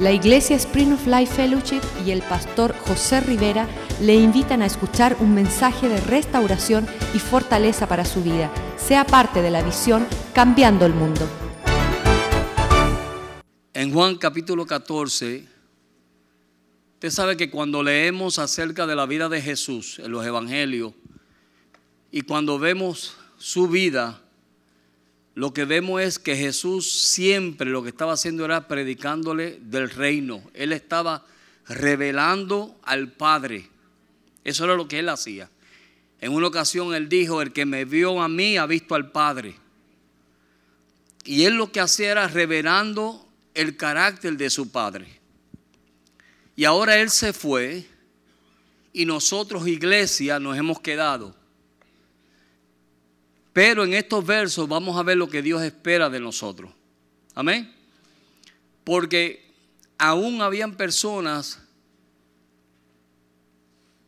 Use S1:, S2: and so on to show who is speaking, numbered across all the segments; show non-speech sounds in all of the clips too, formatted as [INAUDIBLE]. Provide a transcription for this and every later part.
S1: La Iglesia Spring of Life Fellowship y el pastor José Rivera le invitan a escuchar un mensaje de restauración y fortaleza para su vida. Sea parte de la visión Cambiando el Mundo.
S2: En Juan capítulo 14, usted sabe que cuando leemos acerca de la vida de Jesús en los evangelios y cuando vemos su vida, lo que vemos es que Jesús siempre lo que estaba haciendo era predicándole del reino. Él estaba revelando al Padre. Eso era lo que él hacía. En una ocasión él dijo, el que me vio a mí ha visto al Padre. Y él lo que hacía era revelando el carácter de su Padre. Y ahora él se fue y nosotros iglesia nos hemos quedado. Pero en estos versos vamos a ver lo que Dios espera de nosotros. Amén. Porque aún habían personas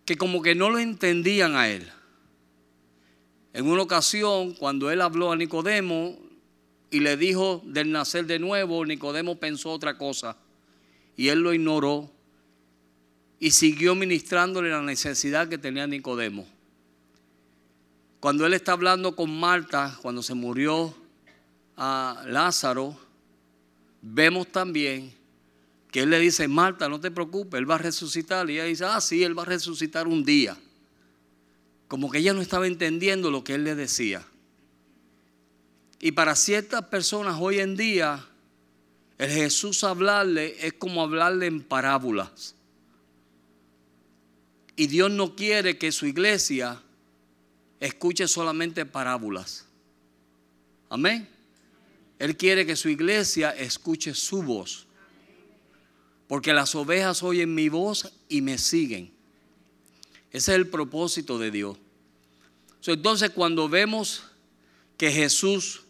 S2: que como que no lo entendían a él. En una ocasión, cuando él habló a Nicodemo y le dijo del nacer de nuevo, Nicodemo pensó otra cosa y él lo ignoró y siguió ministrándole la necesidad que tenía Nicodemo. Cuando él está hablando con Marta, cuando se murió a Lázaro, vemos también que él le dice, Marta, no te preocupes, él va a resucitar. Y ella dice, ah, sí, él va a resucitar un día. Como que ella no estaba entendiendo lo que él le decía. Y para ciertas personas hoy en día, el Jesús hablarle es como hablarle en parábolas. Y Dios no quiere que su iglesia escuche solamente parábolas. Amén. Él quiere que su iglesia escuche su voz. Porque las ovejas oyen mi voz y me siguen. Ese es el propósito de Dios. Entonces cuando vemos que Jesús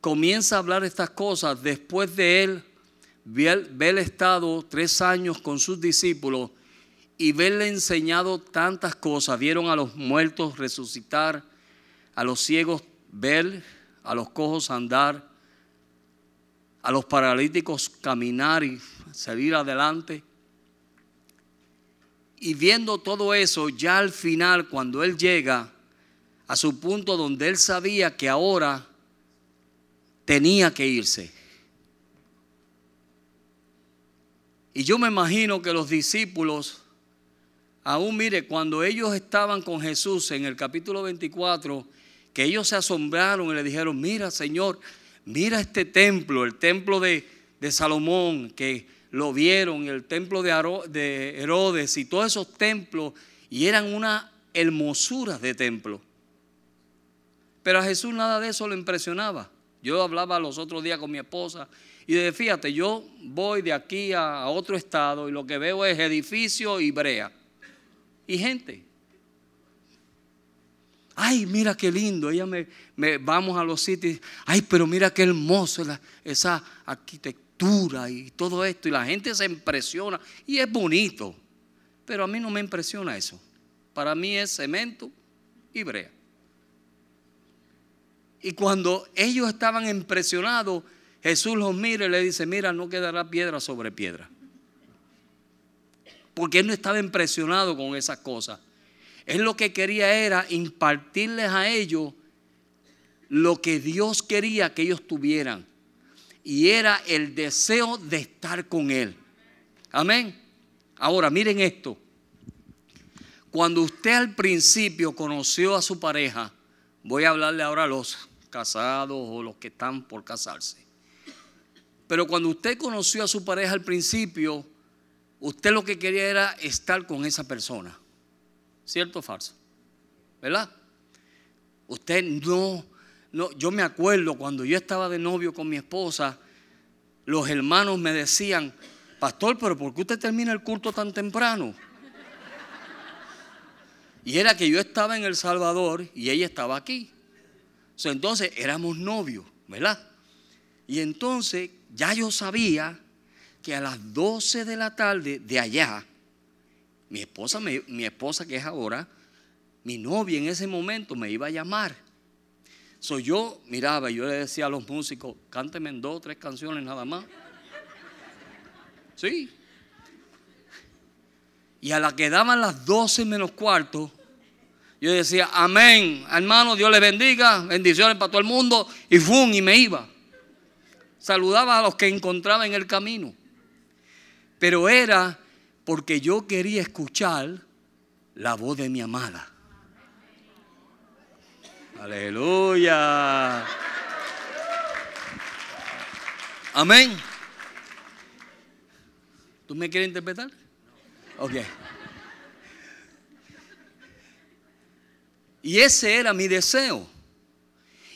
S2: comienza a hablar estas cosas después de él ver estado tres años con sus discípulos y verle enseñado tantas cosas. Vieron a los muertos resucitar, a los ciegos ver, a los cojos andar, a los paralíticos caminar y salir adelante. Y viendo todo eso, ya al final, cuando él llega a su punto donde él sabía que ahora tenía que irse. Y yo me imagino que los discípulos Aún mire, cuando ellos estaban con Jesús en el capítulo 24, que ellos se asombraron y le dijeron, mira Señor, mira este templo, el templo de, Salomón, que lo vieron, el templo de, de Herodes y todos esos templos, y eran una hermosura de templo. Pero a Jesús nada de eso le impresionaba. Yo hablaba los otros días con mi esposa y dije, fíjate, yo voy de aquí a otro estado y lo que veo es edificio y brea y gente. Ay, mira qué lindo. Ella me, vamos a los sitios. Ay, pero mira qué hermoso esa arquitectura y todo esto. Y la gente se impresiona. Y es bonito. Pero a mí no me impresiona eso. Para mí es cemento y brea. Y cuando ellos estaban impresionados, Jesús los mira y le dice, mira, no quedará piedra sobre piedra porque él no estaba impresionado con esas cosas. Él lo que quería era impartirles a ellos lo que Dios quería que ellos tuvieran. Y era el deseo de estar con Él. Amén. Ahora, miren esto. Cuando usted al principio conoció a su pareja, voy a hablarle ahora a los casados o los que están por casarse. Pero cuando usted conoció a su pareja al principio, usted lo que quería era estar con esa persona. ¿Cierto o falso? ¿Verdad? Usted no, no, yo me acuerdo cuando yo estaba de novio con mi esposa, los hermanos me decían, pastor, pero ¿por qué usted termina el culto tan temprano? Y era que yo estaba en El Salvador y ella estaba aquí. entonces éramos novios, ¿verdad? Y entonces ya yo sabía que a las 12 de la tarde de allá, mi esposa, mi esposa que es ahora, mi novia en ese momento me iba a llamar. So yo miraba y yo le decía a los músicos, cánteme dos o tres canciones nada más. Sí. Y a la que daban las 12 menos cuarto, yo decía, amén, hermano, Dios le bendiga, bendiciones para todo el mundo, y fum, y me iba. Saludaba a los que encontraba en el camino. Pero era porque yo quería escuchar la voz de mi amada. Aleluya. Amén. ¿Tú me quieres interpretar? Ok. Y ese era mi deseo.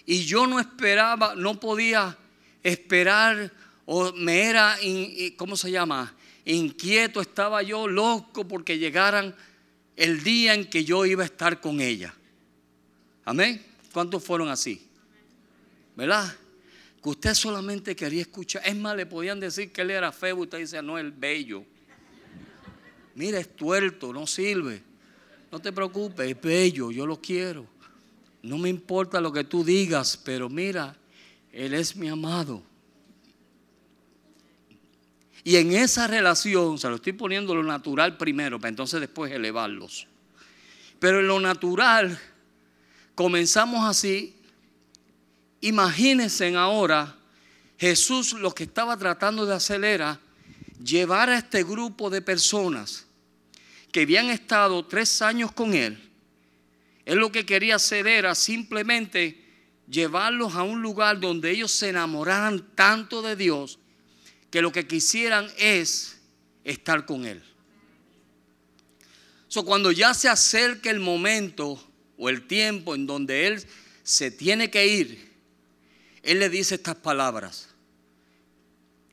S2: Y yo no esperaba, no podía esperar, o me era, ¿cómo se llama? Inquieto, estaba yo loco porque llegaran el día en que yo iba a estar con ella. Amén. ¿Cuántos fueron así? ¿Verdad? Que usted solamente quería escuchar. Es más, le podían decir que él era feo. Usted dice, no, el bello. Mira, es tuerto, no sirve. No te preocupes, es bello, yo lo quiero. No me importa lo que tú digas, pero mira, Él es mi amado. Y en esa relación, se lo estoy poniendo lo natural primero, para entonces después elevarlos. Pero en lo natural, comenzamos así. Imagínense ahora, Jesús lo que estaba tratando de hacer era llevar a este grupo de personas que habían estado tres años con él, él lo que quería hacer era simplemente llevarlos a un lugar donde ellos se enamoraran tanto de Dios que lo que quisieran es estar con Él. So, cuando ya se acerca el momento o el tiempo en donde Él se tiene que ir, Él le dice estas palabras.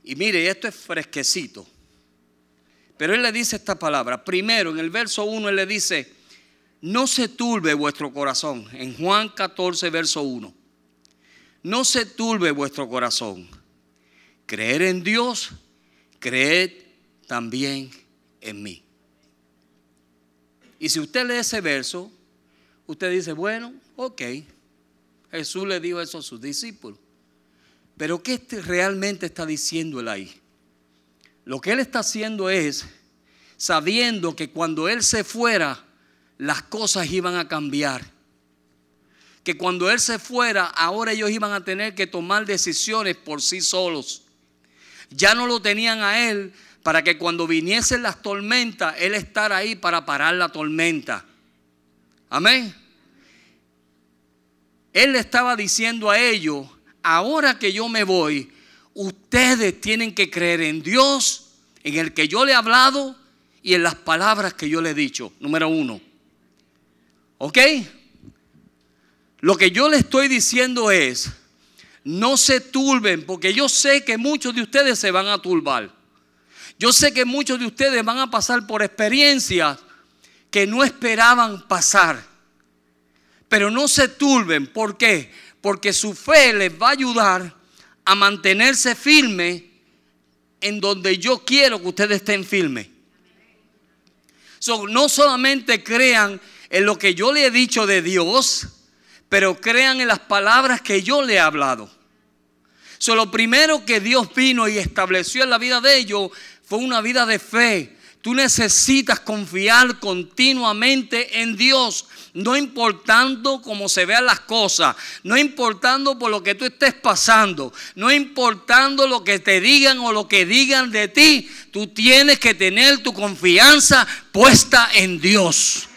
S2: Y mire, esto es fresquecito. Pero él le dice esta palabra. Primero, en el verso 1, él le dice, no se turbe vuestro corazón. En Juan 14, verso 1. No se turbe vuestro corazón. Creer en Dios, creed también en mí. Y si usted lee ese verso, usted dice, bueno, ok, Jesús le dijo eso a sus discípulos. Pero ¿qué este realmente está diciendo él ahí? Lo que él está haciendo es sabiendo que cuando él se fuera, las cosas iban a cambiar. Que cuando él se fuera, ahora ellos iban a tener que tomar decisiones por sí solos. Ya no lo tenían a él para que cuando viniesen las tormentas, él estar ahí para parar la tormenta. Amén. Él le estaba diciendo a ellos, ahora que yo me voy, ustedes tienen que creer en Dios, en el que yo le he hablado y en las palabras que yo le he dicho. Número uno. ¿Ok? Lo que yo le estoy diciendo es, no se turben, porque yo sé que muchos de ustedes se van a turbar. Yo sé que muchos de ustedes van a pasar por experiencias que no esperaban pasar. Pero no se turben, ¿por qué? Porque su fe les va a ayudar a mantenerse firme en donde yo quiero que ustedes estén firmes. no solamente crean en lo que yo le he dicho de Dios, pero crean en las palabras que yo le he hablado. So, lo primero que Dios vino y estableció en la vida de ellos fue una vida de fe. Tú necesitas confiar continuamente en Dios no importando cómo se vean las cosas, no importando por lo que tú estés pasando, no importando lo que te digan o lo que digan de ti, tú tienes que tener tu confianza puesta en Dios.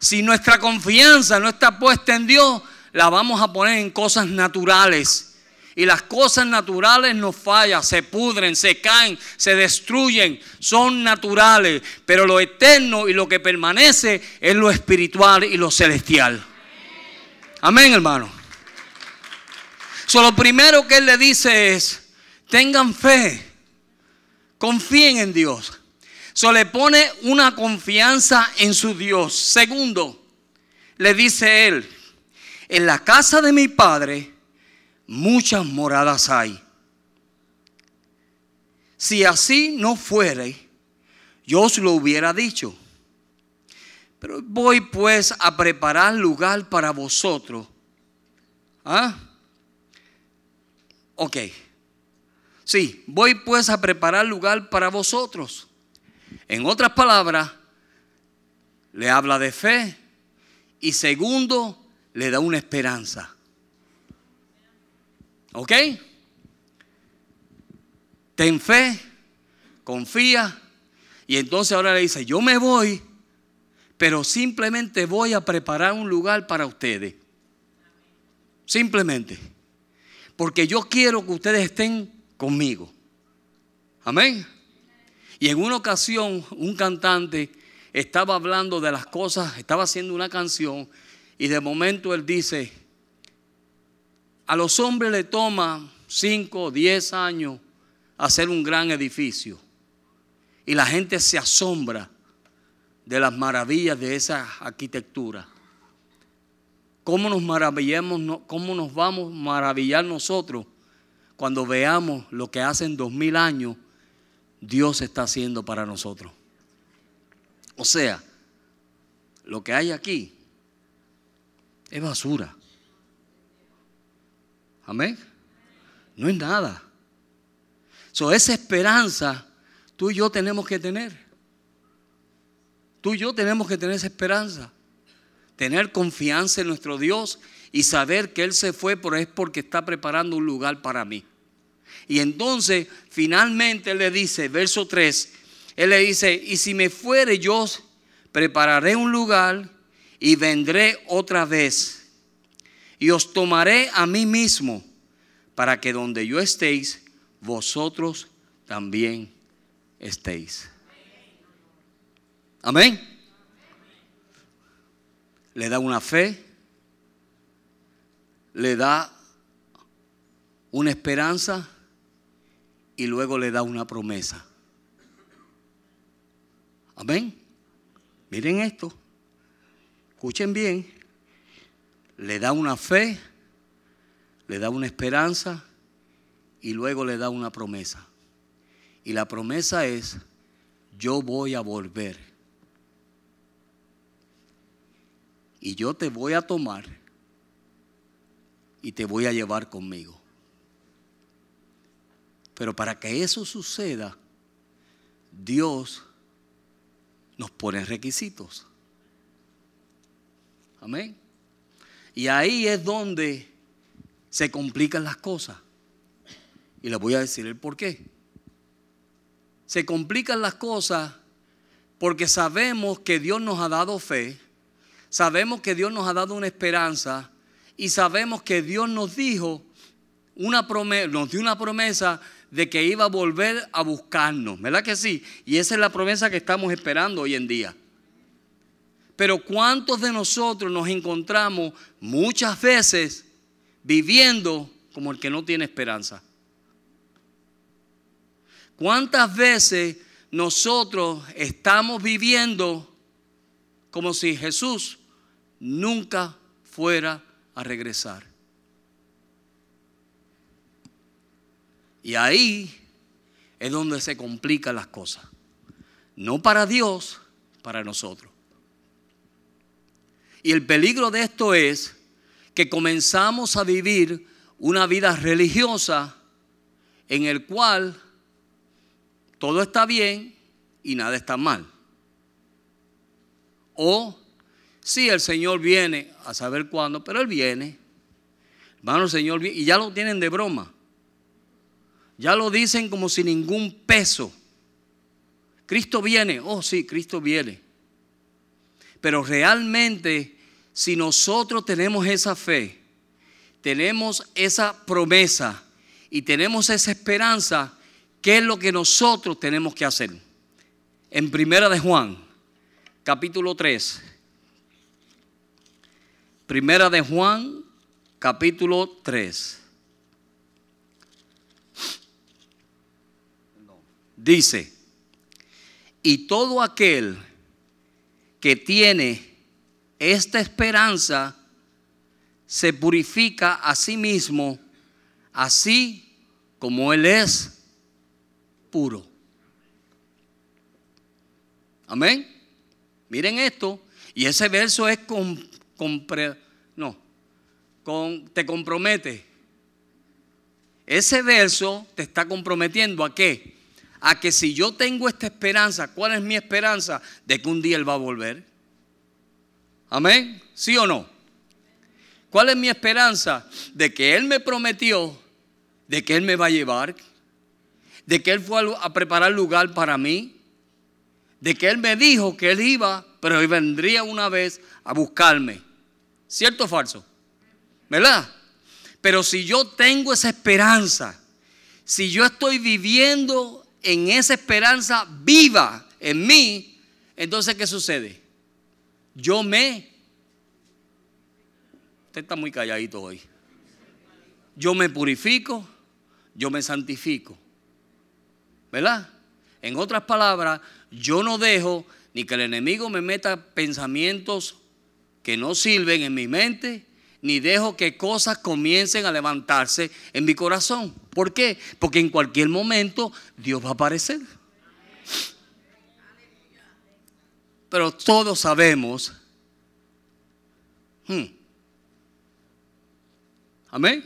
S2: Si nuestra confianza no está puesta en Dios, la vamos a poner en cosas naturales y las cosas naturales no fallan, se pudren, se caen, se destruyen, son naturales. Pero lo eterno y lo que permanece es lo espiritual y lo celestial. Amén, hermano. So, lo primero que él le dice es, tengan fe, confíen en Dios. So, le pone una confianza en su Dios. Segundo, le dice él, en la casa de mi padre muchas moradas hay. Si así no fuere, yo os lo hubiera dicho. Pero voy pues a preparar lugar para vosotros. ¿Ah? Ok. Sí, voy pues a preparar lugar para vosotros. En otras palabras, le habla de fe y segundo, le da una esperanza. ¿Ok? Ten fe, confía y entonces ahora le dice, yo me voy, pero simplemente voy a preparar un lugar para ustedes. Simplemente. Porque yo quiero que ustedes estén conmigo. Amén. Y en una ocasión un cantante estaba hablando de las cosas, estaba haciendo una canción y de momento él dice, a los hombres le toma 5 o 10 años hacer un gran edificio y la gente se asombra de las maravillas de esa arquitectura. ¿Cómo nos maravillamos, cómo nos vamos a maravillar nosotros cuando veamos lo que hace en dos mil años Dios está haciendo para nosotros? O sea, lo que hay aquí es basura. Amén. No es nada. So, esa esperanza tú y yo tenemos que tener. Tú y yo tenemos que tener esa esperanza. Tener confianza en nuestro Dios y saber que Él se fue, pero es porque está preparando un lugar para mí. Y entonces, finalmente, Él le dice, verso 3, Él le dice, y si me fuere yo, prepararé un lugar y vendré otra vez. Y os tomaré a mí mismo, para que donde yo estéis, vosotros también estéis. Amén le da una fe, le da una esperanza y luego le da una promesa. Amén. Miren esto. Escuchen bien. Le da una fe, le da una esperanza y luego le da una promesa. Y la promesa es, yo voy a volver y yo te voy a tomar y te voy a llevar conmigo. Pero para que eso suceda, Dios nos pone requisitos. Amén. Y ahí es donde se complican las cosas. Y les voy a decir el por qué. Se complican las cosas porque sabemos que Dios nos ha dado fe sabemos que Dios nos ha dado una esperanza y sabemos que Dios nos dijo una promesa, nos dio una promesa de que iba a volver a buscarnos, ¿verdad que sí? Y esa es la promesa que estamos esperando hoy en día. Pero ¿cuántos de nosotros nos encontramos muchas veces viviendo como el que no tiene esperanza? ¿Cuántas veces nosotros estamos viviendo como si Jesús nunca fuera a regresar. Y ahí es donde se complican las cosas. No para Dios, para nosotros. Y el peligro de esto es que comenzamos a vivir una vida religiosa en el cual todo está bien y nada está mal. O Sí, el Señor viene a saber cuándo, pero Él viene. Hermano, el Señor viene. Y ya lo tienen de broma. Ya lo dicen como sin ningún peso. Cristo viene. Oh, sí, Cristo viene. Pero realmente, si nosotros tenemos esa fe, tenemos esa promesa y tenemos esa esperanza, ¿qué es lo que nosotros tenemos que hacer? En Primera de Juan, capítulo 3 Primera de Juan, capítulo 3. Dice, y todo aquel que tiene esta esperanza se purifica a sí mismo, así como Él es puro. Amén. Miren esto. Y ese verso es con, no, con, te compromete. ese verso te está comprometiendo a qué? A que si yo tengo esta esperanza, ¿cuál es mi esperanza? De que un día Él va a volver. Amén. ¿Sí o no? ¿Cuál es mi esperanza? De que Él me prometió, de que Él me va a llevar, de que Él fue a preparar lugar para mí, de que Él me dijo que Él iba, pero Él vendría una vez a buscarme. ¿Cierto o falso? ¿Verdad? Pero si yo tengo esa esperanza, si yo estoy viviendo en esa esperanza viva en mí, entonces ¿qué sucede? Yo me... Usted está muy calladito hoy. Yo me purifico, yo me santifico. ¿Verdad? En otras palabras, yo no dejo ni que el enemigo me meta pensamientos que no sirven en mi mente, ni dejo que cosas comiencen a levantarse en mi corazón. ¿Por qué? Porque en cualquier momento Dios va a aparecer. Pero todos sabemos. Hmm. Amén.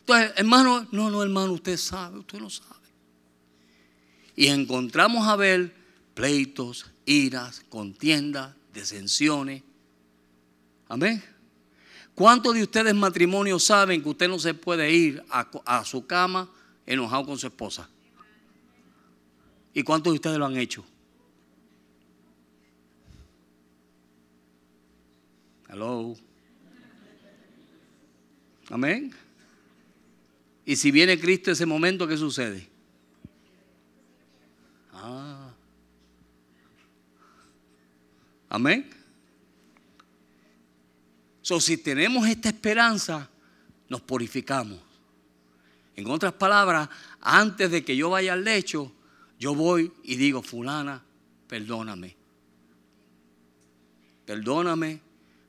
S2: Entonces, hermano, no, no, hermano, usted sabe, usted no sabe. Y encontramos a ver pleitos, iras, contiendas, desensiones. Amén. ¿Cuántos de ustedes matrimonios saben que usted no se puede ir a, su cama enojado con su esposa? ¿Y cuántos de ustedes lo han hecho? Hello. Amén. Y si viene Cristo ese momento, ¿qué sucede? Ah. Amén. So, si tenemos esta esperanza, nos purificamos. En otras palabras, antes de que yo vaya al lecho, yo voy y digo, fulana, perdóname. Perdóname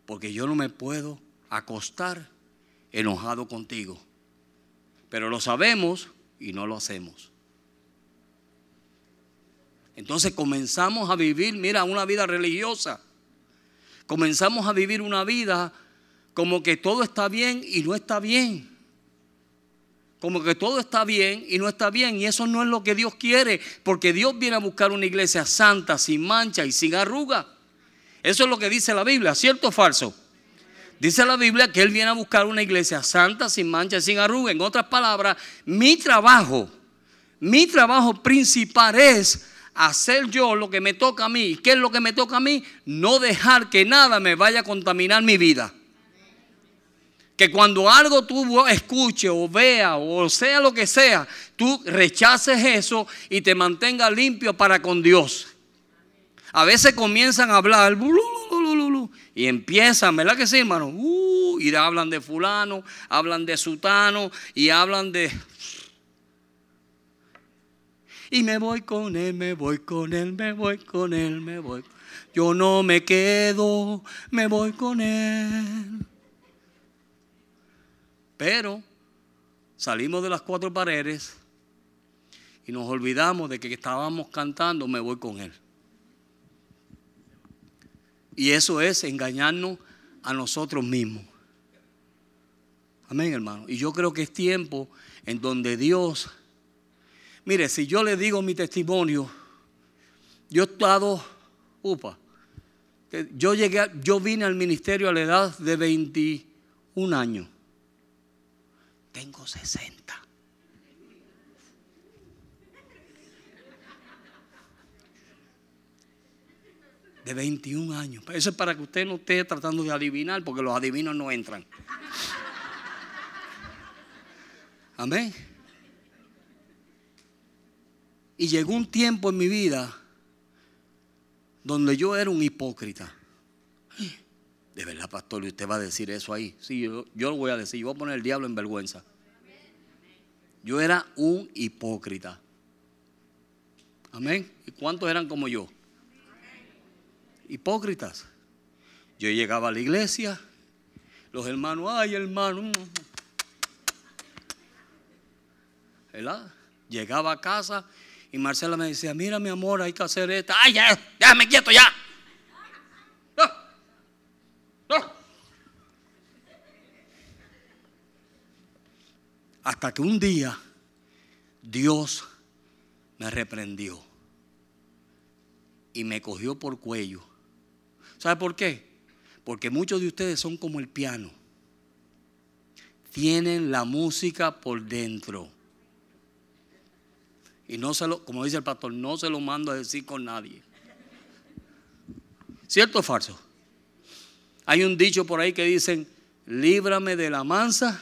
S2: porque yo no me puedo acostar enojado contigo. Pero lo sabemos y no lo hacemos. Entonces comenzamos a vivir, mira, una vida religiosa. Comenzamos a vivir una vida como que todo está bien y no está bien. Como que todo está bien y no está bien. Y eso no es lo que Dios quiere. Porque Dios viene a buscar una iglesia santa, sin mancha y sin arruga. Eso es lo que dice la Biblia, ¿cierto o falso? Dice la Biblia que Él viene a buscar una iglesia santa, sin mancha y sin arruga. En otras palabras, mi trabajo, mi trabajo principal es hacer yo lo que me toca a mí. ¿Qué es lo que me toca a mí? No dejar que nada me vaya a contaminar mi vida. Que cuando algo tú escuches o veas o sea lo que sea, tú rechaces eso y te mantengas limpio para con Dios. A veces comienzan a hablar y empiezan, ¿verdad que sí, hermano? Uh, y hablan de fulano, hablan de sutano y hablan de... Y me voy con él, me voy con él, me voy con él, me voy. Yo no me quedo, me voy con él. Pero salimos de las cuatro paredes y nos olvidamos de que estábamos cantando, me voy con Él. Y eso es engañarnos a nosotros mismos. Amén, hermano. Y yo creo que es tiempo en donde Dios, mire, si yo le digo mi testimonio, yo he estado, upa, yo llegué, yo vine al ministerio a la edad de 21 años. Tengo 60. De 21 años. Eso es para que usted no esté tratando de adivinar, porque los adivinos no entran. Amén. Y llegó un tiempo en mi vida donde yo era un hipócrita. De verdad, pastor, y usted va a decir eso ahí. Sí, yo, lo voy a decir. Yo voy a poner el diablo en vergüenza. Yo era un hipócrita. Amén. ¿Y cuántos eran como yo? Hipócritas. Yo llegaba a la iglesia, los hermanos, ay hermano. ¿Verdad? Llegaba a casa y Marcela me decía, mira mi amor, hay que hacer esto. Ay, ya, déjame quieto ya. Hasta que un día Dios me reprendió y me cogió por cuello. ¿Sabe por qué? Porque muchos de ustedes son como el piano. Tienen la música por dentro. Y no se lo, como dice el pastor, no se lo mando a decir con nadie. ¿Cierto o falso? Hay un dicho por ahí que dicen, líbrame de la mansa,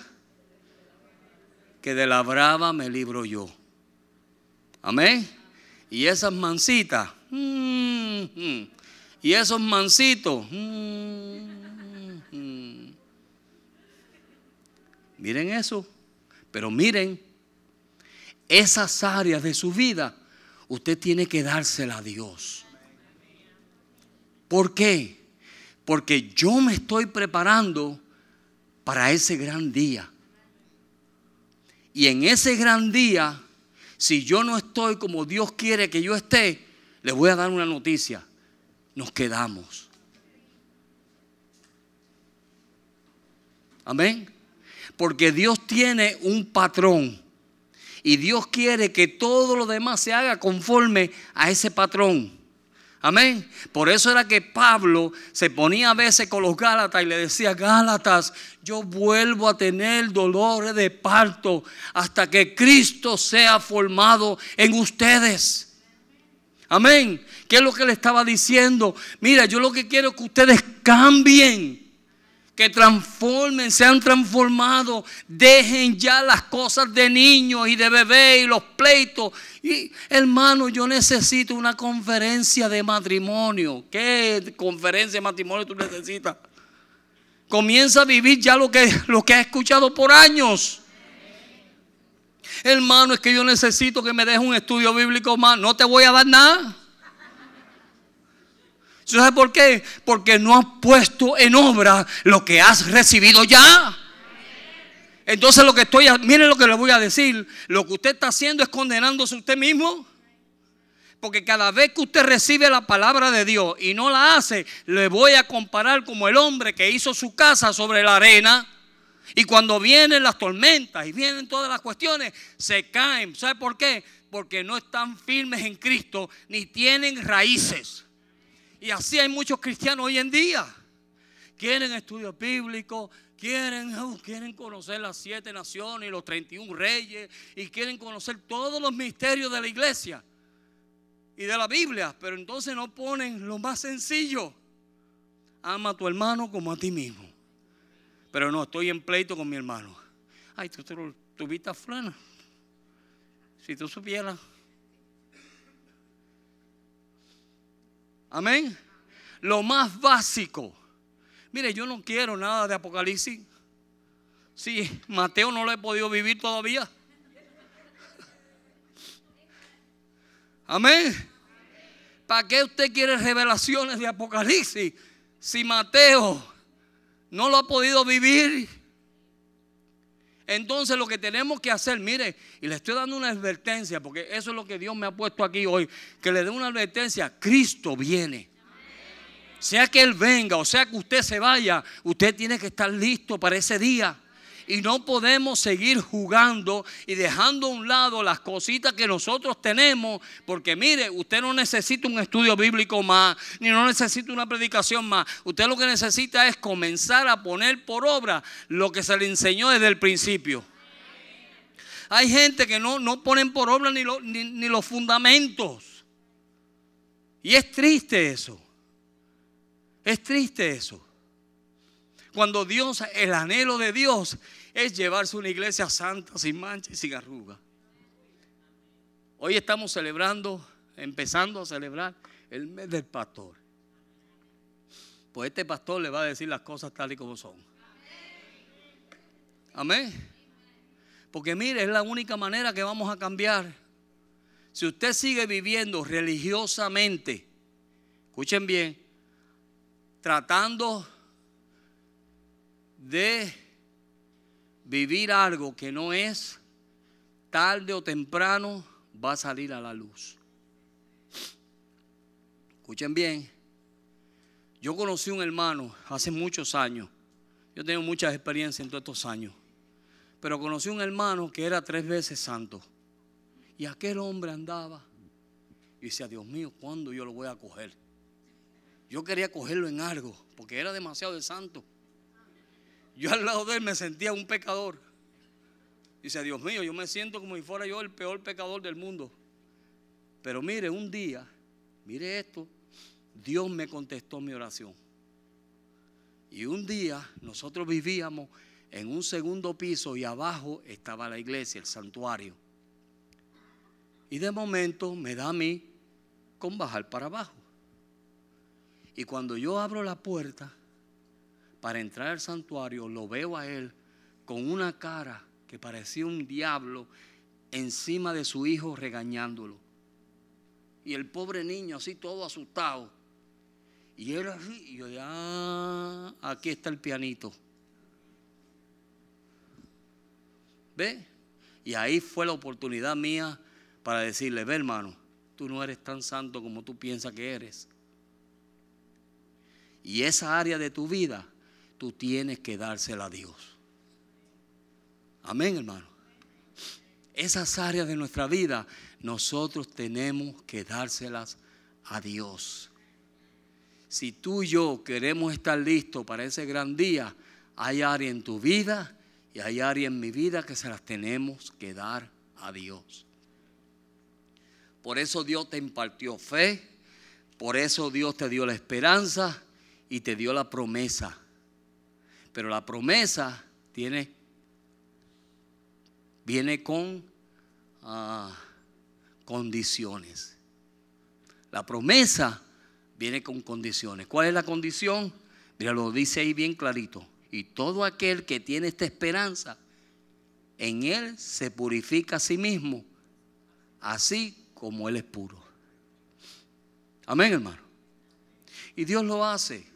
S2: que de la brava me libro yo. Amén. Y esas mansitas, mm, mm, y esos mansitos, mm, miren eso, pero miren, esas áreas de su vida, usted tiene que dársela a Dios. ¿Por qué? Porque yo me estoy preparando para ese gran día. Y en ese gran día, si yo no estoy como Dios quiere que yo esté, les voy a dar una noticia. Nos quedamos. Amén. Porque Dios tiene un patrón. Y Dios quiere que todo lo demás se haga conforme a ese patrón. Amén. Por eso era que Pablo se ponía a veces con los Gálatas y le decía, Gálatas, yo vuelvo a tener dolores de parto hasta que Cristo sea formado en ustedes. Amén. ¿Qué es lo que le estaba diciendo? Mira, yo lo que quiero es que ustedes cambien que transformen, sean transformados, dejen ya las cosas de niños y de bebé y los pleitos. Y hermano, yo necesito una conferencia de matrimonio. ¿Qué conferencia de matrimonio tú necesitas? Comienza a vivir ya lo que, lo que has escuchado por años. Hermano, es que yo necesito que me deje un estudio bíblico más. No te voy a dar nada. ¿Sabes por qué? Porque no has puesto en obra lo que has recibido ya. Entonces lo que estoy, miren lo que le voy a decir, lo que usted está haciendo es condenándose usted mismo. Porque cada vez que usted recibe la palabra de Dios y no la hace, le voy a comparar como el hombre que hizo su casa sobre la arena. Y cuando vienen las tormentas y vienen todas las cuestiones, se caen. ¿Sabe por qué? Porque no están firmes en Cristo ni tienen raíces. Y así hay muchos cristianos hoy en día. Quieren estudios bíblicos, quieren, uh, [LAUGHS] quieren conocer las siete naciones y los 31 reyes, y quieren conocer todos los misterios de la iglesia y de la Biblia, pero entonces no ponen lo más sencillo. Ama a tu hermano como a ti mismo. Pero no, estoy en pleito con mi hermano. Ay, tú, tuviste a fulana. Si tú supieras. Amén. Lo más básico. Mire, yo no quiero nada de Apocalipsis. Sí, Mateo no lo he podido vivir todavía. Amén. ¿Para qué usted quiere revelaciones de Apocalipsis si Mateo no lo ha podido vivir? Entonces lo que tenemos que hacer, mire, y le estoy dando una advertencia, porque eso es lo que Dios me ha puesto aquí hoy, que le dé una advertencia, Cristo viene. Sea que Él venga o sea que usted se vaya, usted tiene que estar listo para ese día. Y no podemos seguir jugando y dejando a un lado las cositas que nosotros tenemos. Porque mire, usted no necesita un estudio bíblico más, ni no necesita una predicación más. Usted lo que necesita es comenzar a poner por obra lo que se le enseñó desde el principio. Hay gente que no, no ponen por obra ni, ni los fundamentos. Y es triste eso. Es triste eso. Cuando Dios, el anhelo de Dios es llevarse una iglesia santa, sin mancha y sin arruga. Hoy estamos celebrando, empezando a celebrar el mes del pastor. Pues este pastor le va a decir las cosas tal y como son. Amén. Porque mire, es la única manera que vamos a cambiar. Si usted sigue viviendo religiosamente, escuchen bien, tratando de vivir algo que no es, tarde o temprano va a salir a la luz. Escuchen bien, yo conocí un hermano hace muchos años, yo tengo muchas experiencias en todos estos años, Pero conocí un hermano que era tres veces santo. Y aquel hombre andaba y decía, Dios mío, ¿cuándo yo lo voy a coger? Yo quería cogerlo en algo, porque era demasiado de santo. Yo al lado de él me sentía un pecador. Dice, Dios mío, yo me siento como si fuera yo el peor pecador del mundo. Pero mire, un día, mire esto, Dios me contestó mi oración. Y un día nosotros vivíamos en un segundo piso y abajo estaba la iglesia, el santuario. Y de momento me da a mí con bajar para abajo. Y cuando yo abro la puerta para entrar al santuario, lo veo a él con una cara que parecía un diablo encima de su hijo regañándolo. Y el pobre niño así todo asustado. Y él así, y yo ah, aquí está el pianito. ¿Ve? Y ahí fue la oportunidad mía para decirle, ve hermano, tú no eres tan santo como tú piensas que eres. Y esa área de tu vida, tú tienes que dársela a Dios. Amén, hermano. Esas áreas de nuestra vida, nosotros tenemos que dárselas a Dios. Si tú y yo queremos estar listos para ese gran día, hay área en tu vida y hay área en mi vida que se las tenemos que dar a Dios. Por eso Dios te impartió fe, por eso Dios te dio la esperanza y te dio la promesa. Pero la promesa tiene, viene con ah, condiciones. La promesa viene con condiciones. ¿Cuál es la condición? Mira, lo dice ahí bien clarito. Y todo aquel que tiene esta esperanza, en él se purifica a sí mismo, así como Él es puro. Amén, hermano. Y Dios lo hace.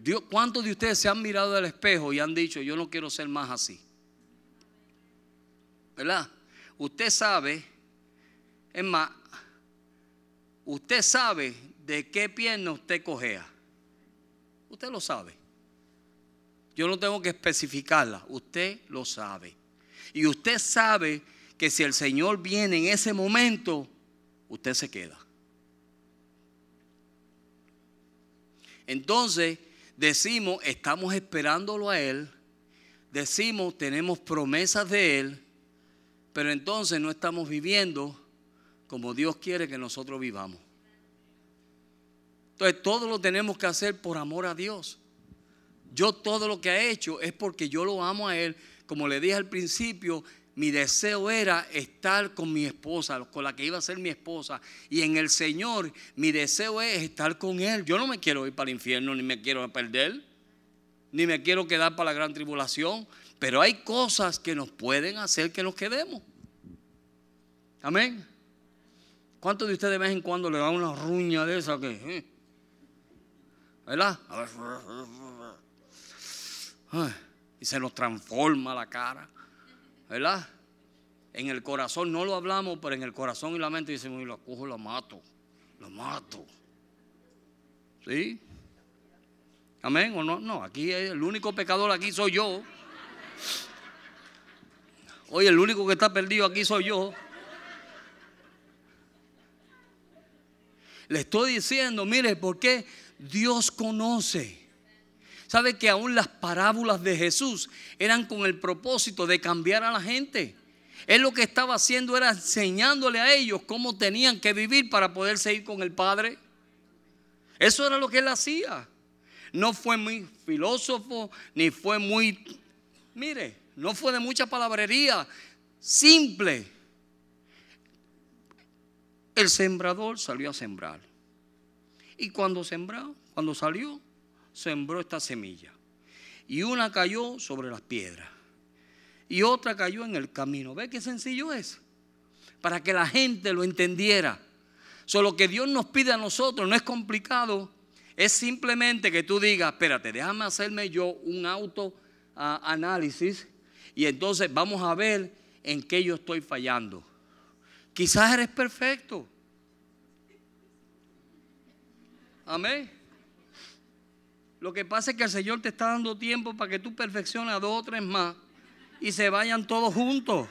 S2: Dios, ¿Cuántos de ustedes se han mirado al espejo y han dicho, yo no quiero ser más así? ¿Verdad? Usted sabe, es más, usted sabe de qué pierna usted cojea. Usted lo sabe. Yo no tengo que especificarla, usted lo sabe. Y usted sabe que si el Señor viene en ese momento, usted se queda. Entonces decimos, estamos esperándolo a Él, decimos, tenemos promesas de Él, pero entonces no estamos viviendo como Dios quiere que nosotros vivamos. Entonces todo lo tenemos que hacer por amor a Dios. Yo todo lo que he hecho es porque yo lo amo a Él. Como le dije al principio, mi deseo era estar con mi esposa, con la que iba a ser mi esposa. Y en el Señor, mi deseo es estar con Él. Yo no me quiero ir para el infierno, ni me quiero perder, ni me quiero quedar para la gran tribulación. Pero hay cosas que nos pueden hacer que nos quedemos. Amén. ¿Cuántos de ustedes de vez en cuando le dan una ruña de esa que... Eh? ¿Verdad? y se nos transforma la cara. ¿Verdad? En el corazón no lo hablamos, pero en el corazón y la mente decimos, lo cojo, lo mato, lo mato. ¿Sí? Amén o no? No, aquí el único pecador aquí soy yo. Oye, el único que está perdido aquí soy yo. Le estoy diciendo, mire, porque Dios conoce. ¿Sabe que aún las parábolas de Jesús eran con el propósito de cambiar a la gente? Él lo que estaba haciendo era enseñándole a ellos cómo tenían que vivir para poder seguir con el Padre. Eso era lo que él hacía. No fue muy filósofo, ni fue muy, mire, no fue de mucha palabrería, simple. El sembrador salió a sembrar. Y cuando sembró, cuando salió, sembró esta semilla. Y una cayó sobre las piedras. Y otra cayó en el camino. ¿Ve qué sencillo es? Para que la gente lo entendiera. Solo que Dios nos pide a nosotros no es complicado. Es simplemente que tú digas, espérate, déjame hacerme yo un auto análisis y entonces vamos a ver en qué yo estoy fallando. Quizás eres perfecto. Amén. Lo que pasa es que el Señor te está dando tiempo para que tú perfecciones a dos o tres más. y se vayan todos juntos.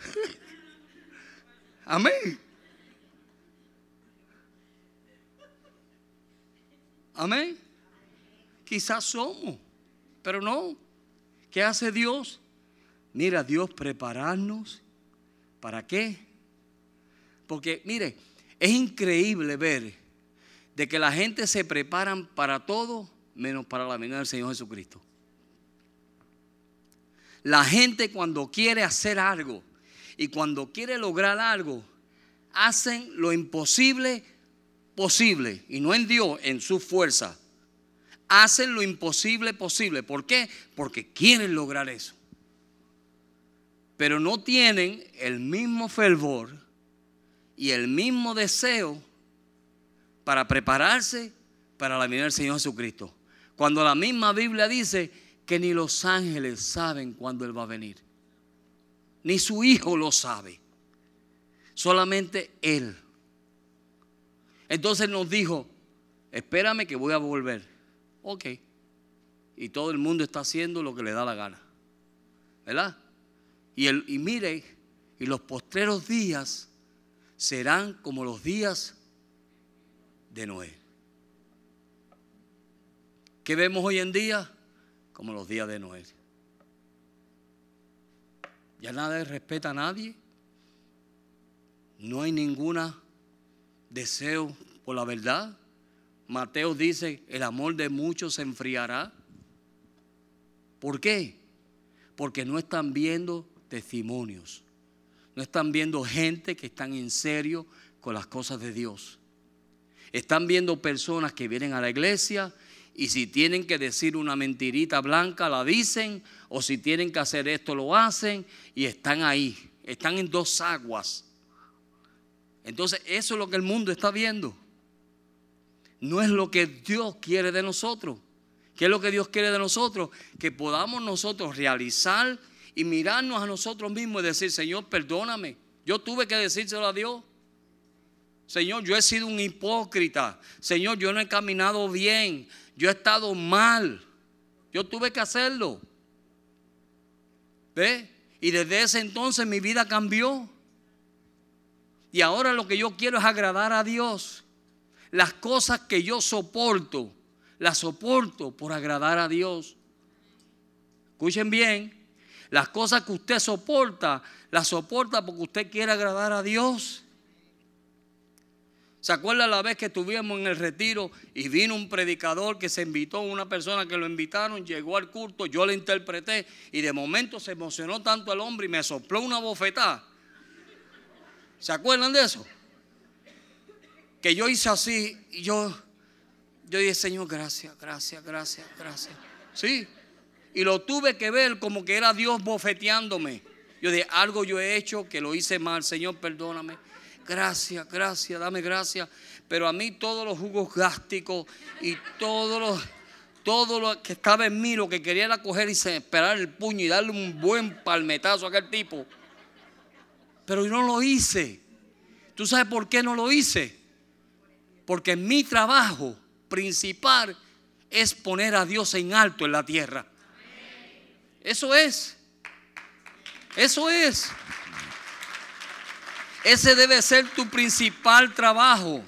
S2: [LAUGHS] Amén. Amén. Quizás somos, pero no. ¿Qué hace Dios? Mira, Dios prepararnos. ¿Para qué? Porque, mire, es increíble ver de que la gente se preparan para todo menos para la venida del Señor Jesucristo. La gente cuando quiere hacer algo y cuando quiere lograr algo, hacen lo imposible posible, y no en Dios, en su fuerza. Hacen lo imposible posible. ¿Por qué? Porque quieren lograr eso. Pero no tienen el mismo fervor y el mismo deseo para prepararse para la venida del Señor Jesucristo. Cuando la misma Biblia dice que ni los ángeles saben cuándo Él va a venir. Ni su Hijo lo sabe. Solamente Él. Entonces nos dijo, espérame que voy a volver. Ok. Y todo el mundo está haciendo lo que le da la gana. ¿Verdad? Y, el, y mire, y los postreros días serán como los días de Noé. ¿Qué vemos hoy en día? Como los días de Noé. Ya nadie respeta a nadie. No hay ninguna deseo por la verdad. Mateo dice, el amor de muchos se enfriará. ¿Por qué? Porque no están viendo testimonios. No están viendo gente que están en serio con las cosas de Dios. Están viendo personas que vienen a la iglesia y si tienen que decir una mentirita blanca la dicen o si tienen que hacer esto lo hacen y están ahí. Están en dos aguas. Entonces eso es lo que el mundo está viendo. No es lo que Dios quiere de nosotros. ¿Qué es lo que Dios quiere de nosotros? Que podamos nosotros realizar y mirarnos a nosotros mismos y decir, Señor, perdóname. Yo tuve que decírselo a Dios. Señor, yo he sido un hipócrita. Señor, yo no he caminado bien. Yo he estado mal. Yo tuve que hacerlo. ¿Ve? Y desde ese entonces mi vida cambió. Y ahora lo que yo quiero es agradar a Dios. Las cosas que yo soporto, las soporto por agradar a Dios. Escuchen bien, las cosas que usted soporta, las soporta porque usted quiere agradar a Dios. ¿Se acuerda la vez que estuvimos en el retiro y vino un predicador que se invitó, una persona que lo invitaron, llegó al culto, yo le interpreté y de momento se emocionó tanto el hombre y me sopló una bofetada? ¿Se acuerdan de eso? Que yo hice así y yo, yo dije, Señor, gracias, gracias, gracias, gracias. Sí. Y lo tuve que ver como que era Dios bofeteándome. Yo dije, algo yo he hecho que lo hice mal, Señor, perdóname. Gracias, gracias, dame gracias. Pero a mí todos los jugos gástricos y todo lo, todo lo que estaba en mí, lo que quería era coger y esperar el puño y darle un buen palmetazo a aquel tipo. Pero yo no lo hice. ¿Tú sabes por qué no lo hice? Porque mi trabajo principal es poner a Dios en alto en la tierra. Eso es. Eso es. Ese debe ser tu principal trabajo.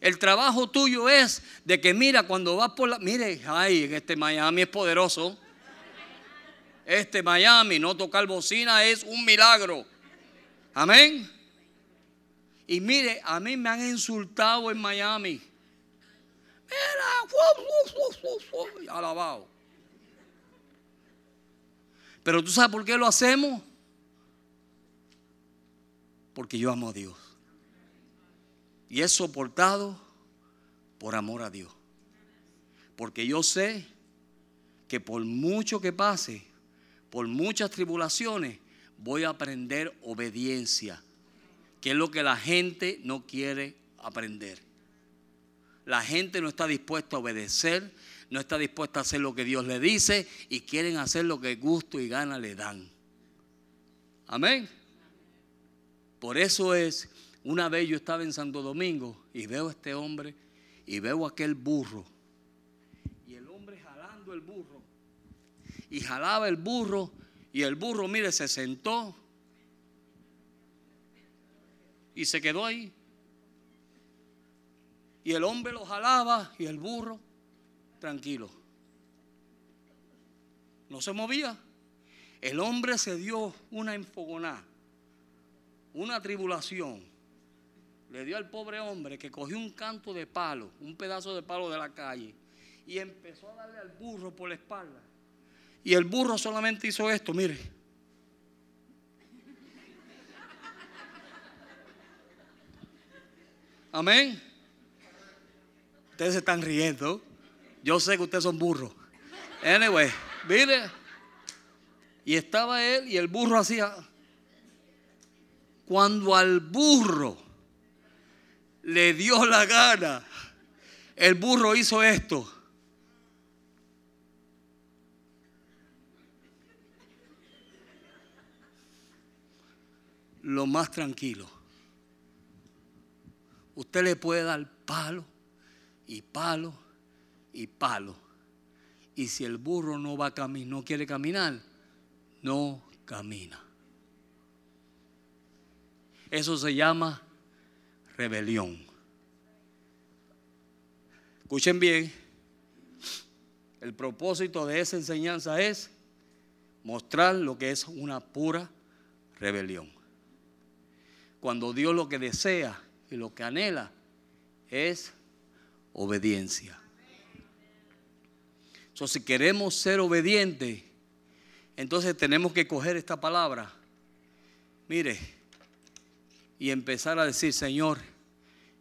S2: El trabajo tuyo es de que mira cuando vas por la... Mire, ay, este Miami es poderoso. Este Miami, no tocar bocina es un milagro. Amén. Y mire, a mí me han insultado en Miami. Mira, alabado. Pero tú sabes por qué lo hacemos? Porque yo amo a Dios. Y es soportado por amor a Dios. Porque yo sé que por mucho que pase, por muchas tribulaciones, voy a aprender obediencia, que es lo que la gente no quiere aprender. La gente no está dispuesta a obedecer, no está dispuesta a hacer lo que Dios le dice y quieren hacer lo que gusto y gana le dan. Amén. Por eso es, una vez yo estaba en Santo Domingo y veo a este hombre y veo aquel burro. Y el hombre jalando el burro. y jalaba el burro y el burro, mire, se sentó y se quedó ahí. Y el hombre lo jalaba y el burro tranquilo. No se movía. El hombre se dio una enfogonada, una tribulación. Le dio al pobre hombre que cogió un canto de palo, un pedazo de palo de la calle, y empezó a darle al burro por la espalda. Y el burro solamente hizo esto, mire. Amén. Ustedes se están riendo. Yo sé que ustedes son burros. Anyway, mire. Y estaba él y el burro hacía. Cuando al burro le dio la gana, el burro hizo esto. Lo más tranquilo. Usted le puede dar palo y palo y palo. Y si el burro no va a caminar, no quiere caminar, no camina. Eso se llama rebelión. Escuchen bien, el propósito de esa enseñanza es mostrar lo que es una pura rebelión. Cuando Dios lo que desea y lo que anhela es obediencia. Entonces, si queremos ser obedientes, entonces tenemos que coger esta palabra, mire, y empezar a decir, Señor,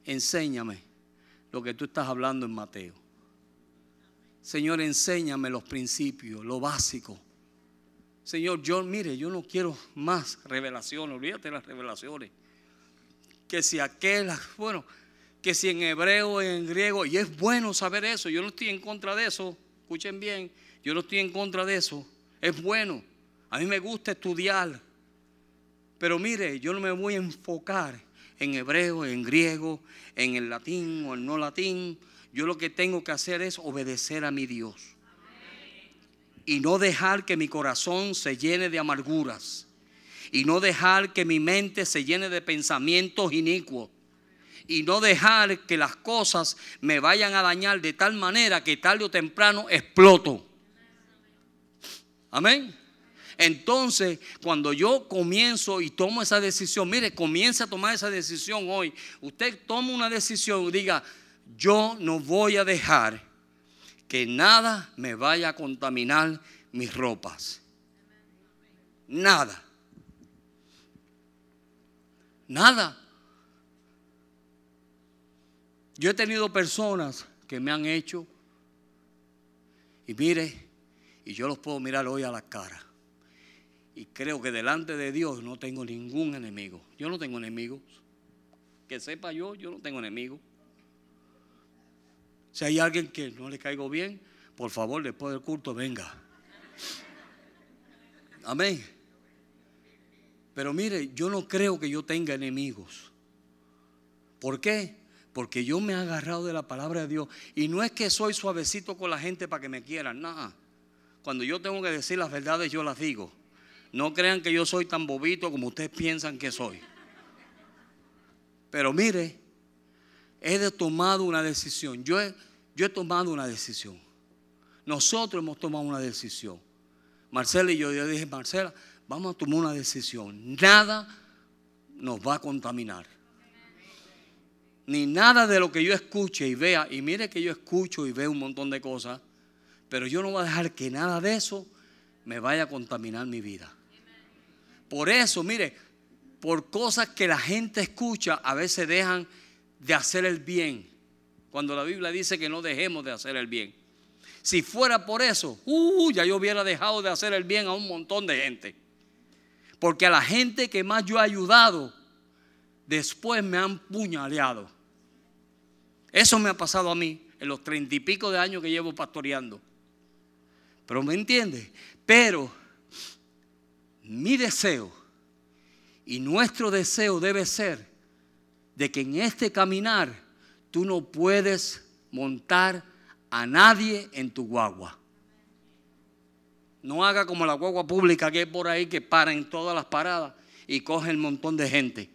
S2: enséñame lo que tú estás hablando en Mateo. Señor, enséñame los principios, lo básico. Señor, yo, mire, yo no quiero más revelaciones, olvídate de las revelaciones. Que si aquel, bueno, que si en hebreo en griego, y es bueno saber eso, yo no estoy en contra de eso, escuchen bien, yo no estoy en contra de eso es bueno. A mí me gusta estudiar. Pero mire, yo no me voy a enfocar en hebreo, en griego, en el latín o el no latín. Yo lo que tengo que hacer es obedecer a mi Dios. Y no dejar que mi corazón se llene de amarguras. Y no dejar que mi mente se llene de pensamientos inicuos. Y no dejar que las cosas me vayan a dañar de tal manera que tarde o temprano exploto. Amén. Entonces, cuando yo comienzo y tomo esa decisión, mire, comienza a tomar esa decisión hoy. Usted toma una decisión y diga, yo no voy a dejar que nada me vaya a contaminar mis ropas. Nada. Nada. Yo he tenido personas que me han hecho, y mire, y yo los puedo mirar hoy a la cara. Y creo que delante de Dios no tengo ningún enemigo. Yo no tengo enemigos. Que sepa yo, yo no tengo enemigos. Si hay alguien que no le caigo bien, por favor, después del culto, venga. Amén. Pero mire, yo no creo que yo tenga enemigos. ¿Por qué? Porque yo me he agarrado de la palabra de Dios. Y no es que soy suavecito con la gente para que me quieran, nada. Cuando yo tengo que decir las verdades, yo las digo. No crean que yo soy tan bobito como ustedes piensan que soy. Pero mire, he tomado una decisión. Yo he, tomado una decisión. Nosotros hemos tomado una decisión. Marcela y yo, yo dije, Marcela, vamos a tomar una decisión. Nada nos va a contaminar. Ni nada de lo que yo escuche y vea. Y mire que yo escucho y veo un montón de cosas. Pero yo no voy a dejar que nada de eso me vaya a contaminar mi vida. Por eso, mire, por cosas que la gente escucha, a veces dejan de hacer el bien. Cuando la Biblia dice que no dejemos de hacer el bien. Si fuera por eso, uh, ya yo hubiera dejado de hacer el bien a un montón de gente. Porque a la gente que más yo he ayudado, después me han puñaleado. Eso me ha pasado a mí en los treinta y pico de años que llevo pastoreando. Pero me entiende. Pero mi deseo y nuestro deseo debe ser de que en este caminar tú no puedes montar a nadie en tu guagua. No haga como la guagua pública que hay por ahí que para en todas las paradas y coge un montón de gente.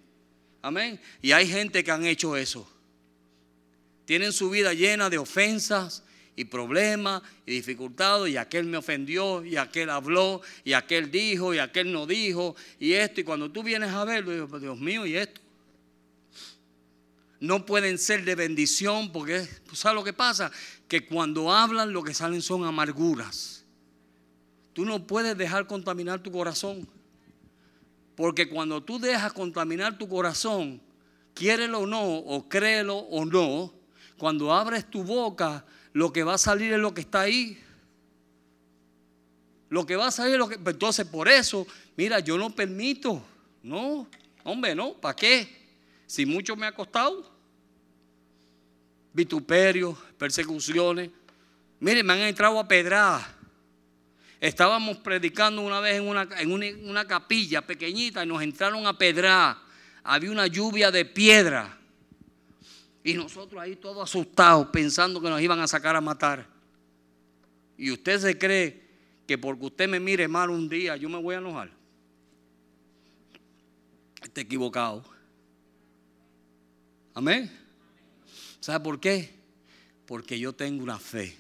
S2: Amén. Y hay gente que han hecho eso. Tienen su vida llena de ofensas y problemas y dificultades. Y aquel me ofendió, y aquel habló, y aquel dijo, y aquel no dijo, y esto. Y cuando tú vienes a verlo, Dios mío, y esto. No pueden ser de bendición porque, ¿sabes lo que pasa? Que cuando hablan lo que salen son amarguras Tú no puedes dejar contaminar tu corazón. Porque cuando tú dejas contaminar tu corazón, quiérelo o no, o créelo o no, cuando abres tu boca, lo que va a salir es lo que está ahí. Lo que va a salir es lo que... Entonces, por eso, mira, yo no permito. No, hombre, no, ¿para qué? Si mucho me ha costado. Vituperios, persecuciones. Mire, me han entrado a pedradas Estábamos predicando una vez en una, en una, capilla pequeñita y nos entraron a pedrar. Había una lluvia de piedra. Y nosotros ahí todos asustados, pensando que nos iban a sacar a matar. Y usted se cree que porque usted me mire mal un día, yo me voy a enojar. Está equivocado. Amén. ¿Sabe por qué? Porque yo tengo una fe,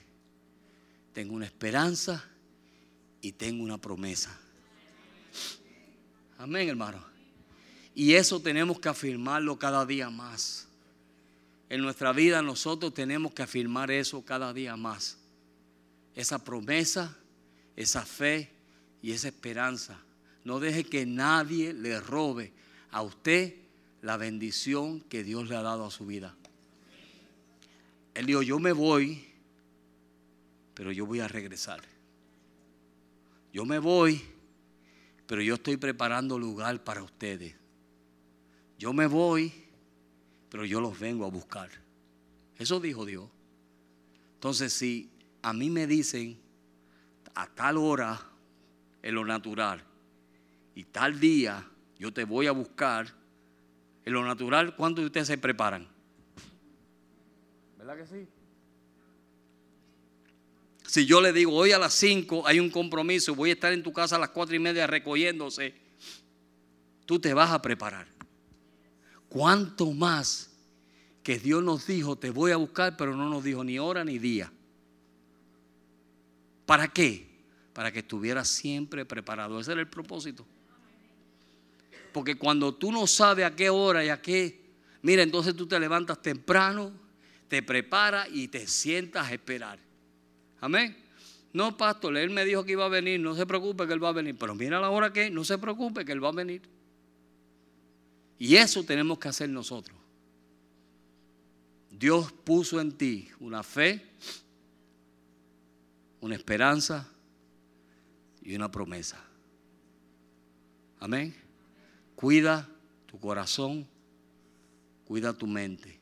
S2: tengo una esperanza y tengo una promesa. Amén, hermano. Y eso tenemos que afirmarlo cada día más. En nuestra vida nosotros tenemos que afirmar eso cada día más. Esa promesa, esa fe y esa esperanza. No deje que nadie le robe a usted la bendición que Dios le ha dado a su vida. Él dijo, yo me voy, pero yo voy a regresar. Yo me voy, pero yo estoy preparando lugar para ustedes. Yo me voy, pero yo los vengo a buscar. Eso dijo Dios. Entonces, si a mí me dicen a tal hora en lo natural y tal día yo te voy a buscar, en lo natural, ¿cuántos de ustedes se preparan? ¿Verdad que sí? Si yo le digo, hoy a las 5 hay un compromiso, voy a estar en tu casa a las 4 y media recogiéndose, tú te vas a preparar. ¿Cuánto más que Dios nos dijo, te voy a buscar, pero no nos dijo ni hora ni día? ¿Para qué? Para que estuvieras siempre preparado. Ese era el propósito. Porque cuando tú no sabes a qué hora y a qué, mira, entonces tú te levantas temprano, te preparas y te sientas a esperar. Amén. No, pastor, él me dijo que iba a venir, no se preocupe que él va a venir. Pero mira la hora que, no se preocupe que él va a venir. Y eso tenemos que hacer nosotros. Dios puso en ti una fe, una esperanza y una promesa. Amén. Cuida tu corazón, cuida tu mente.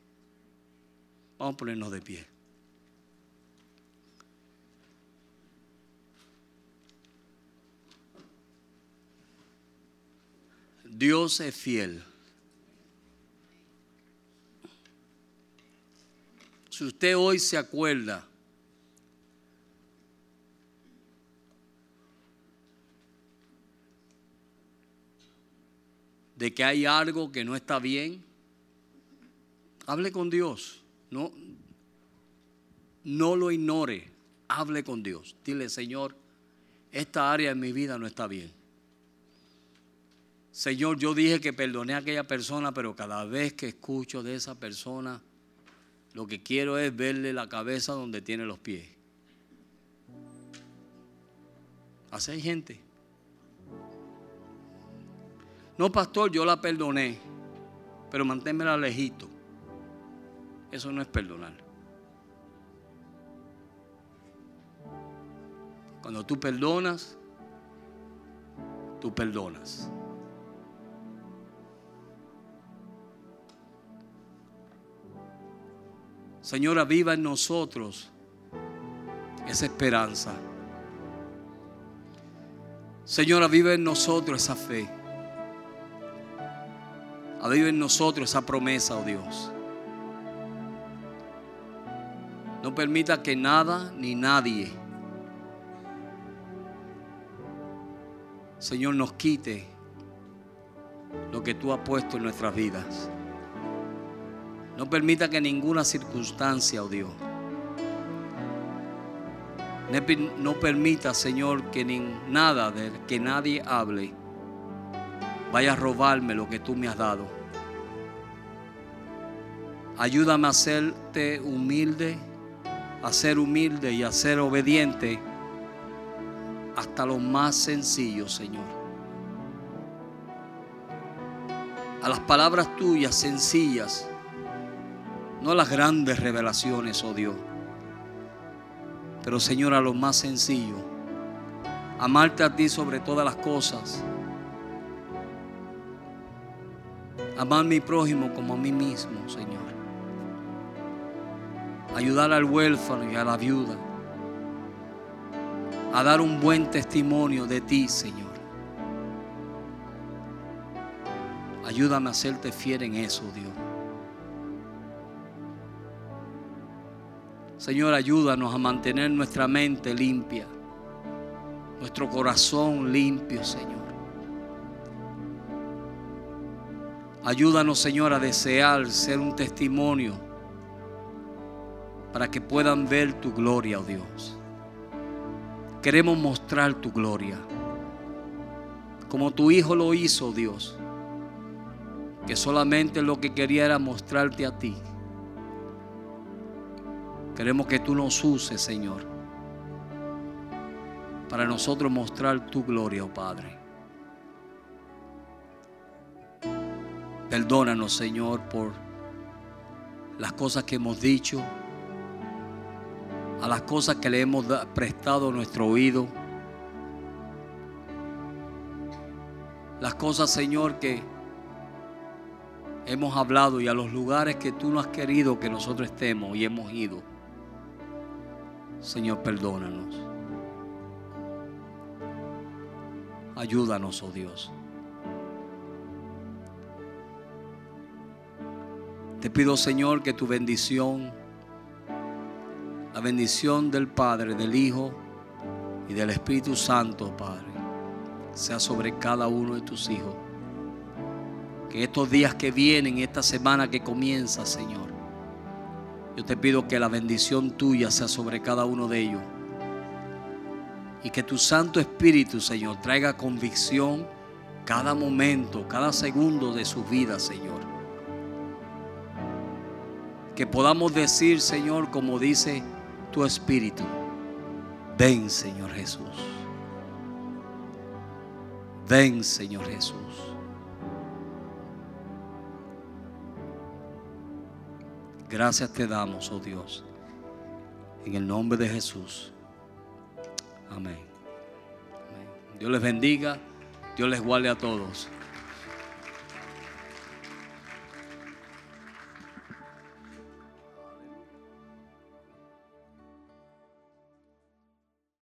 S2: Vamos a ponernos de pie. Dios es fiel. Si usted hoy se acuerda de que hay algo que no está bien, hable con Dios. No, no lo ignore. Hable con Dios. Dile, Señor, esta área en mi vida no está bien. Señor, yo dije que perdoné a aquella persona, pero cada vez que escucho de esa persona, lo que quiero es verle la cabeza donde tiene los pies. Así hay gente. No, pastor, yo la perdoné, pero manténmela lejito. Eso no es perdonar. Cuando tú perdonas, tú perdonas. Señora, viva en nosotros esa esperanza. Señora, vive en nosotros esa fe. Vive en nosotros esa promesa, oh Dios. No permita que nada ni nadie Señor, nos quite lo que tú has puesto en nuestras vidas. No permita que ninguna circunstancia, oh Dios, no permita, Señor, que ni nada de que nadie hable vaya a robarme lo que tú me has dado. Ayúdame a hacerte humilde, a ser humilde y a ser obediente hasta lo más sencillo, Señor. A las palabras tuyas sencillas, no las grandes revelaciones, oh Dios. Pero Señor, a lo más sencillo, amarte a ti sobre todas las cosas. Amar a mi prójimo como a mí mismo, Señor. Ayudar al huérfano y a la viuda. A dar un buen testimonio de ti, Señor. Ayúdame a hacerte fiel en eso, Dios. Señor, ayúdanos a mantener nuestra mente limpia, nuestro corazón limpio, Señor. Ayúdanos, Señor, a desear ser un testimonio para que puedan ver tu gloria, oh Dios. Queremos mostrar tu gloria, como tu Hijo lo hizo, Dios, que solamente lo que quería era mostrarte a ti. Queremos que tú nos uses, Señor, para nosotros mostrar tu gloria, oh Padre. Perdónanos, Señor, por las cosas que hemos dicho, a las cosas que le hemos prestado nuestro oído, las cosas, Señor, que hemos hablado y a los lugares que tú no has querido que nosotros estemos y hemos ido. Señor, perdónanos. Ayúdanos, oh Dios. Te pido, Señor, que tu bendición, la bendición del Padre, del Hijo y del Espíritu Santo, Padre, sea sobre cada uno de tus hijos. Que estos días que vienen, esta semana que comienza, Señor, yo te pido que la bendición tuya sea sobre cada uno de ellos. Y que tu Santo Espíritu, Señor, traiga convicción cada momento, cada segundo de su vida, Señor. Que podamos decir, Señor, como dice tu Espíritu, ven, Señor Jesús. Ven, Señor Jesús. Gracias te damos, oh Dios. En el nombre de Jesús. Amén. Dios les bendiga. Dios les guarde a todos.